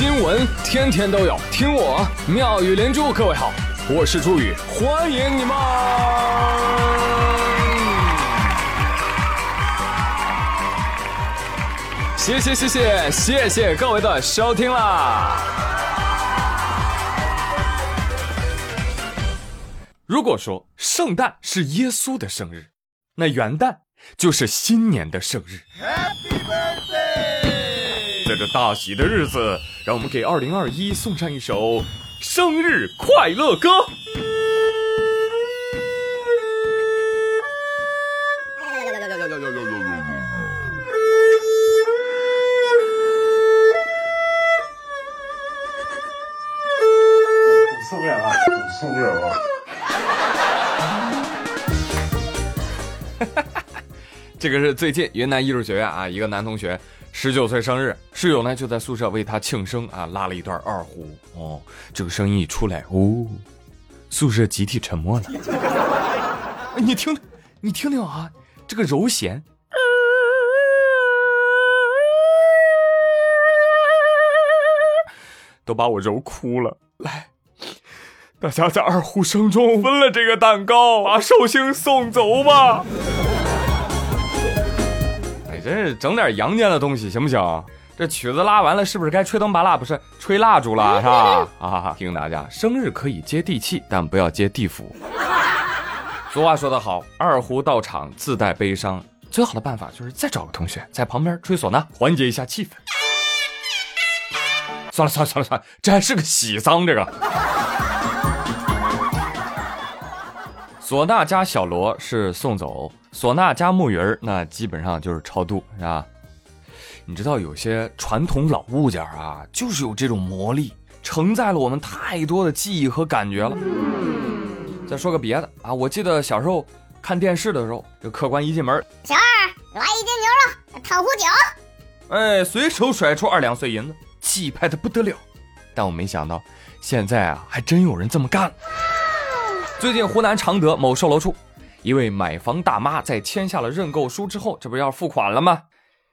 新闻天天都有，听我妙语连珠。各位好，我是朱宇，欢迎你们！谢谢谢谢谢谢各位的收听啦！如果说圣诞是耶稣的生日，那元旦就是新年的生日。Happy birthday! 在这大喜的日子，让我们给二零二一送上一首生日快乐歌。受不了了，受不了了。这个是最近云南艺术学院啊，一个男同学十九岁生日，室友呢就在宿舍为他庆生啊，拉了一段二胡哦。这个声音一出来，哦，宿舍集体沉默了。你听，你听听啊，这个柔弦，都把我揉哭了。来，大家在二胡声中分了这个蛋糕，把寿星送走吧。真是整点阳间的东西行不行？这曲子拉完了，是不是该吹灯拔蜡？不是吹蜡烛了，是吧？啊，提醒大家，生日可以接地气，但不要接地府。俗话说得好，二胡到场自带悲伤，最好的办法就是再找个同学在旁边吹唢呐，缓解一下气氛。算了算了算了算了，这还是个喜丧，这个。唢呐加小锣是送走，唢呐加木鱼儿那基本上就是超度，是吧？你知道有些传统老物件啊，就是有这种魔力，承载了我们太多的记忆和感觉了。再说个别的啊，我记得小时候看电视的时候，这客官一进门，小二来一斤牛肉，烫壶酒。哎，随手甩出二两碎银子，气派的不得了。但我没想到，现在啊，还真有人这么干。最近湖南常德某售楼处，一位买房大妈在签下了认购书之后，这不要付款了吗？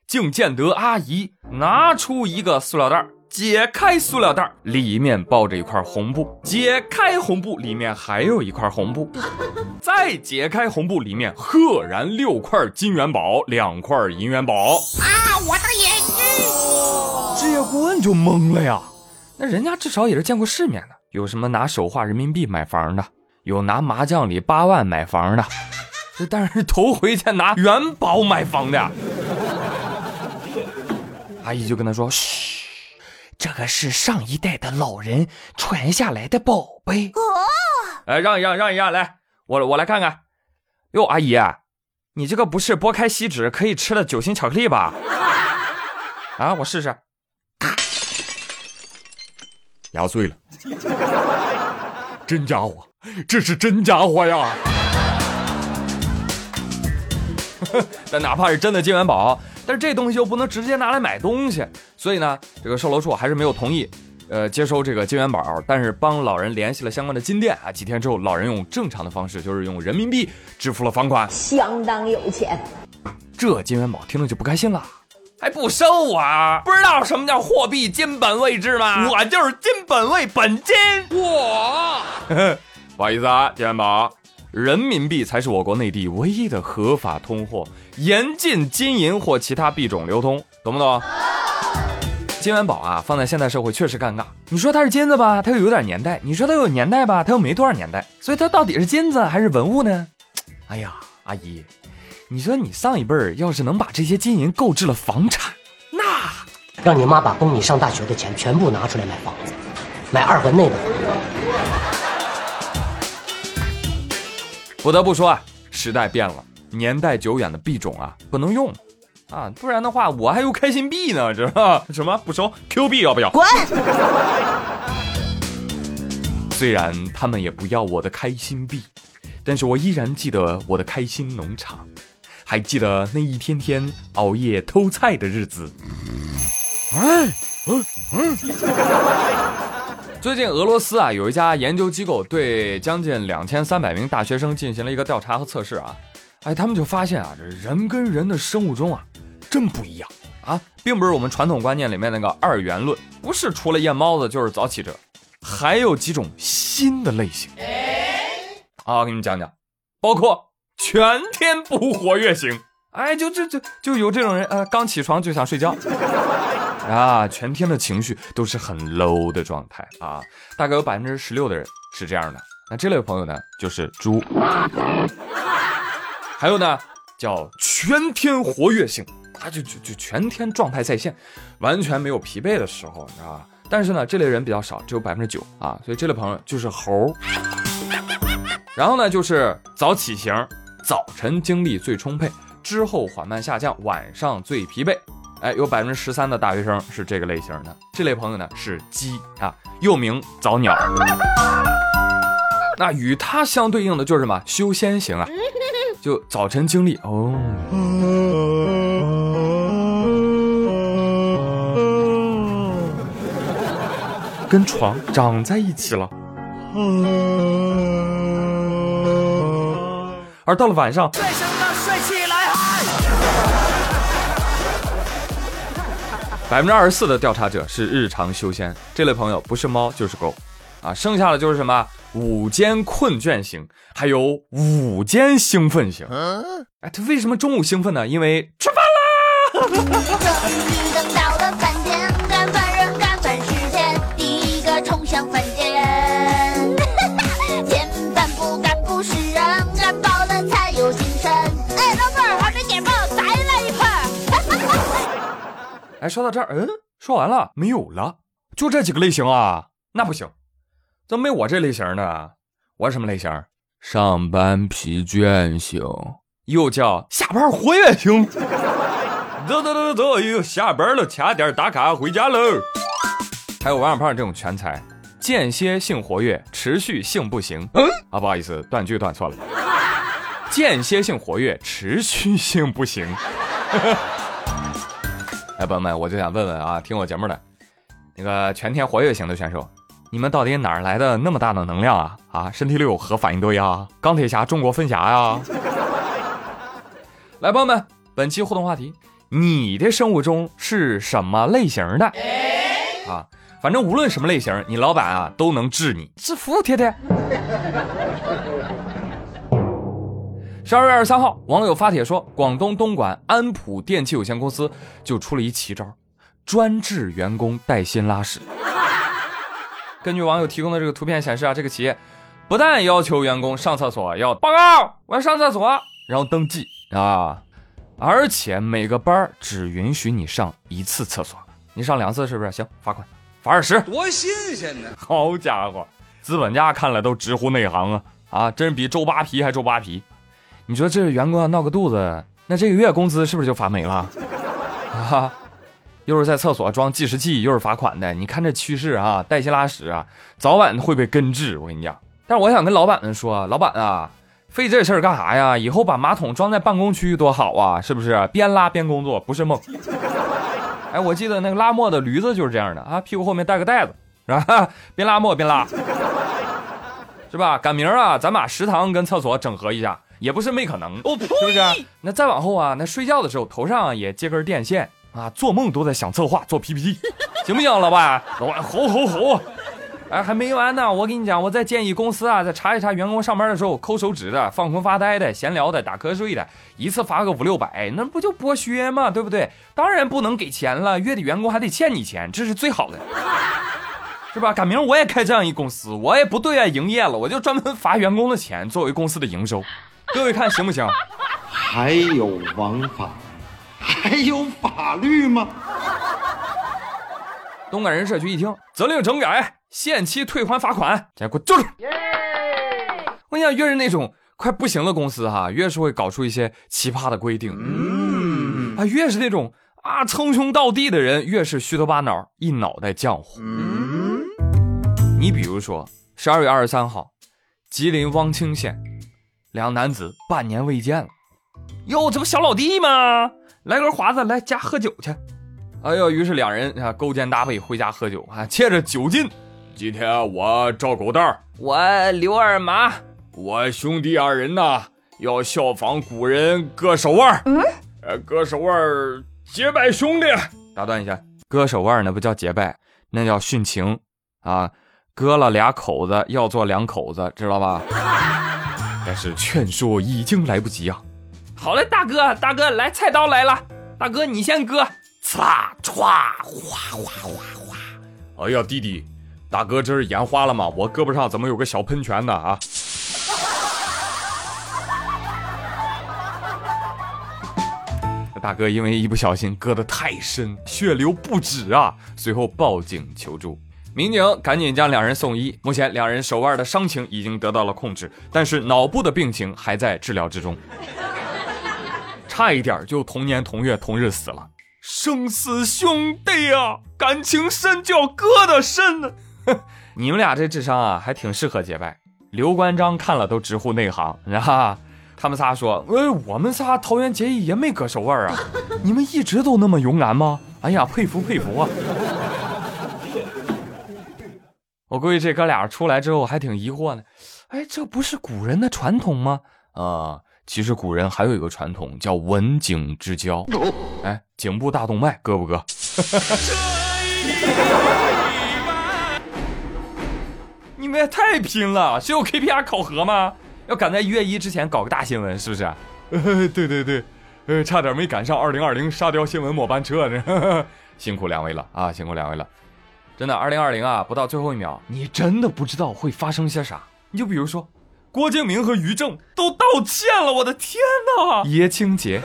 竟见得阿姨拿出一个塑料袋，解开塑料袋，里面抱着一块红布；解开红布，里面还有一块红布；再解开红布，里面赫然六块金元宝，两块银元宝。啊，我的眼睛！置业顾问就懵了呀，那人家至少也是见过世面的，有什么拿手画人民币买房的，有拿麻将里八万买房的，这但是头回见拿元宝买房的。阿姨就跟他说：“嘘，这个是上一代的老人传下来的宝贝。”哦，哎，让一让，让一让，来，我我来看看。哟，阿姨，你这个不是剥开锡纸可以吃的酒心巧克力吧？啊，我试试。牙碎了，真家伙，这是真家伙呀！但哪怕是真的金元宝，但是这东西又不能直接拿来买东西，所以呢，这个售楼处还是没有同意，呃，接收这个金元宝。但是帮老人联系了相关的金店啊，几天之后，老人用正常的方式，就是用人民币支付了房款，相当有钱。这金元宝听了就不开心了。还不收啊？不知道什么叫货币金本位制吗？我就是金本位本金。我，不好意思啊，金元宝，人民币才是我国内地唯一的合法通货，严禁金银或其他币种流通，懂不懂？金元宝啊，放在现代社会确实尴尬。你说它是金子吧，它又有点年代；你说它有年代吧，它又没多少年代。所以它到底是金子还是文物呢？哎呀，阿姨。你说你上一辈儿要是能把这些金银购置了房产，那让你妈把供你上大学的钱全部拿出来买房子，买二环内的。不得不说啊，时代变了，年代久远的币种啊不能用，啊，不然的话我还有开心币呢，知道 什么不收 Q 币要不要？滚！虽然他们也不要我的开心币，但是我依然记得我的开心农场。还记得那一天天熬夜偷菜的日子。哎，嗯嗯。最近俄罗斯啊，有一家研究机构对将近两千三百名大学生进行了一个调查和测试啊。哎，他们就发现啊，这人跟人的生物钟啊，真不一样。啊，并不是我们传统观念里面那个二元论，不是除了夜猫子就是早起者，还有几种新的类型。啊，我给你们讲讲，包括全天不活跃型，哎，就就就就有这种人，呃，刚起床就想睡觉，啊，全天的情绪都是很 low 的状态啊，大概有百分之十六的人是这样的。那这类朋友呢，就是猪。还有呢，叫全天活跃性，他就就就全天状态在线，完全没有疲惫的时候，你知道吧？但是呢，这类人比较少，只有百分之九啊，所以这类朋友就是猴。然后呢，就是早起型，早晨精力最充沛，之后缓慢下降，晚上最疲惫。哎，有百分之十三的大学生是这个类型的。这类朋友呢是鸡啊，又名早鸟。那与它相对应的就是什么？修仙型啊，就早晨精力哦，跟床长在一起了。而到了晚上，百分之二十四的调查者是日常修仙，这类朋友不是猫就是狗，啊，剩下的就是什么午间困倦型，还有午间兴奋型。哎，他为什么中午兴奋呢？因为吃饭啦！哎，说到这儿，嗯，说完了没有了？就这几个类型啊？那不行。怎么没我这类型呢？我什么类型？上班疲倦型，又叫下班活跃型。走走走走走，又下班了，掐点打卡回家喽。还有王小胖这种全才，间歇性活跃，持续性不行。嗯啊，不好意思，断句断错了。间歇性活跃，持续性不行。哎，朋友们，我就想问问啊，听我节目的那个全天活跃型的选手。你们到底哪儿来的那么大的能量啊？啊，身体里有核反应堆啊？钢铁侠中国分侠呀？来，朋友们，本期互动话题：你的生物钟是什么类型的？啊，反正无论什么类型，你老板啊都能治你，是服帖帖。十二月二十三号，网友发帖说，广东东莞安普电器有限公司就出了一奇招，专治员工带薪拉屎。根据网友提供的这个图片显示啊，这个企业不但要求员工上厕所要报告，我要上厕所，然后登记啊，而且每个班只允许你上一次厕所，你上两次是不是？行，罚款，罚二十。多新鲜呢！好家伙，资本家看了都直呼内行啊啊，真是比周扒皮还周扒皮。你说这员工要闹个肚子，那这个月工资是不是就发没了？啊？又是在厕所装计时器，又是罚款的。你看这趋势啊，带薪拉屎啊，早晚会被根治。我跟你讲，但是我想跟老板们说，老板啊，费这事儿干啥呀？以后把马桶装在办公区多好啊，是不是？边拉边工作不是梦。哎，我记得那个拉磨的驴子就是这样的啊，屁股后面带个袋子，是吧？边拉磨边拉，是吧？赶明儿啊，咱把食堂跟厕所整合一下，也不是没可能，是不是？那再往后啊，那睡觉的时候头上也接根电线。啊，做梦都在想策划做 PPT，行不行，老板？老板吼吼吼！哎，还没完呢，我跟你讲，我再建议公司啊，再查一查员工上班的时候抠手指的、放空发呆的、闲聊的、打瞌睡的，一次罚个五六百，那不就剥削吗？对不对？当然不能给钱了，月底员工还得欠你钱，这是最好的，是吧？赶明我也开这样一公司，我也不对外营业了，我就专门罚员工的钱作为公司的营收，各位看行不行？还有王法。还有法律吗？东莞人社局一听，责令整改，限期退还罚款，给我就是。我跟你讲，越是那种快不行的公司哈，越是会搞出一些奇葩的规定。嗯啊，越是那种啊称兄道弟的人，越是虚头巴脑，一脑袋浆糊。嗯，你比如说，十二月二十三号，吉林汪清县，两男子半年未见了。哟，这不小老弟吗？来根华子，来家喝酒去。哎呦，于是两人啊勾肩搭背回家喝酒啊，借着酒劲。今天我赵狗蛋儿我刘二麻，我兄弟二人呐要效仿古人割手腕。嗯，呃，割手腕结拜兄弟，打断一下，割手腕那不叫结拜，那叫殉情啊！割了俩口子，要做两口子，知道吧？但是劝说已经来不及啊！好嘞，大哥，大哥，来，菜刀来了，大哥你先割，呲啦，歘，哗哗哗哗！哎呀，弟弟，大哥这是眼花了吗？我胳膊上怎么有个小喷泉呢？啊！大哥因为一不小心割得太深，血流不止啊，随后报警求助。民警赶紧将两人送医，目前两人手腕的伤情已经得到了控制，但是脑部的病情还在治疗之中，差一点就同年同月同日死了，生死兄弟啊，感情深就要割的深呢。你们俩这智商啊，还挺适合结拜。刘关张看了都直呼内行，你知道吧？他们仨说：“哎，我们仨桃园结义也没割手腕啊，你们一直都那么勇敢吗？哎呀，佩服佩服啊！”我估计这哥俩出来之后还挺疑惑呢，哎，这不是古人的传统吗？啊，其实古人还有一个传统叫文景之交。哎，颈部大动脉割不割？你们也太拼了，是有 KPI 考核吗？要赶在一月一之前搞个大新闻，是不是？对对对，呃，差点没赶上二零二零沙雕新闻末班车呢，辛苦两位了啊，辛苦两位了。真的，二零二零啊，不到最后一秒，你真的不知道会发生些啥。你就比如说，郭敬明和于正都道歉了，我的天哪！爷青结，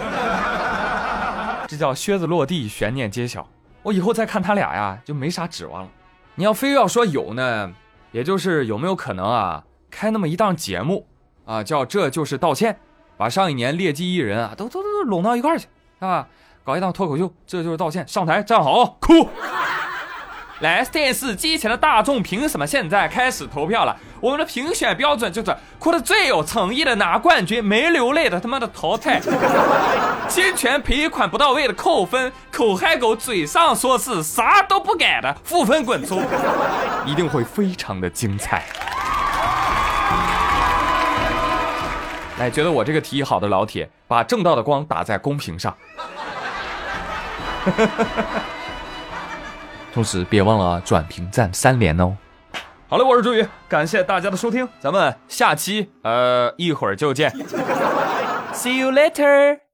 这叫靴子落地，悬念揭晓。我以后再看他俩呀，就没啥指望了。你要非要说有呢，也就是有没有可能啊，开那么一档节目啊，叫这就是道歉，把上一年劣迹艺人啊，都都都拢到一块儿去啊，搞一档脱口秀，这就是道歉，上台站好，哭。来，电视机前的大众，凭什么现在开始投票了？我们的评选标准就是哭的最有诚意的拿冠军，没流泪的他妈的淘汰，侵权赔款不到位的扣分，口嗨狗嘴上说是啥都不改的负分滚出，一定会非常的精彩。来，觉得我这个提议好的老铁，把正道的光打在公屏上。同时别忘了转评赞三连哦。好了，我是朱宇，感谢大家的收听，咱们下期呃一会儿就见，See you later。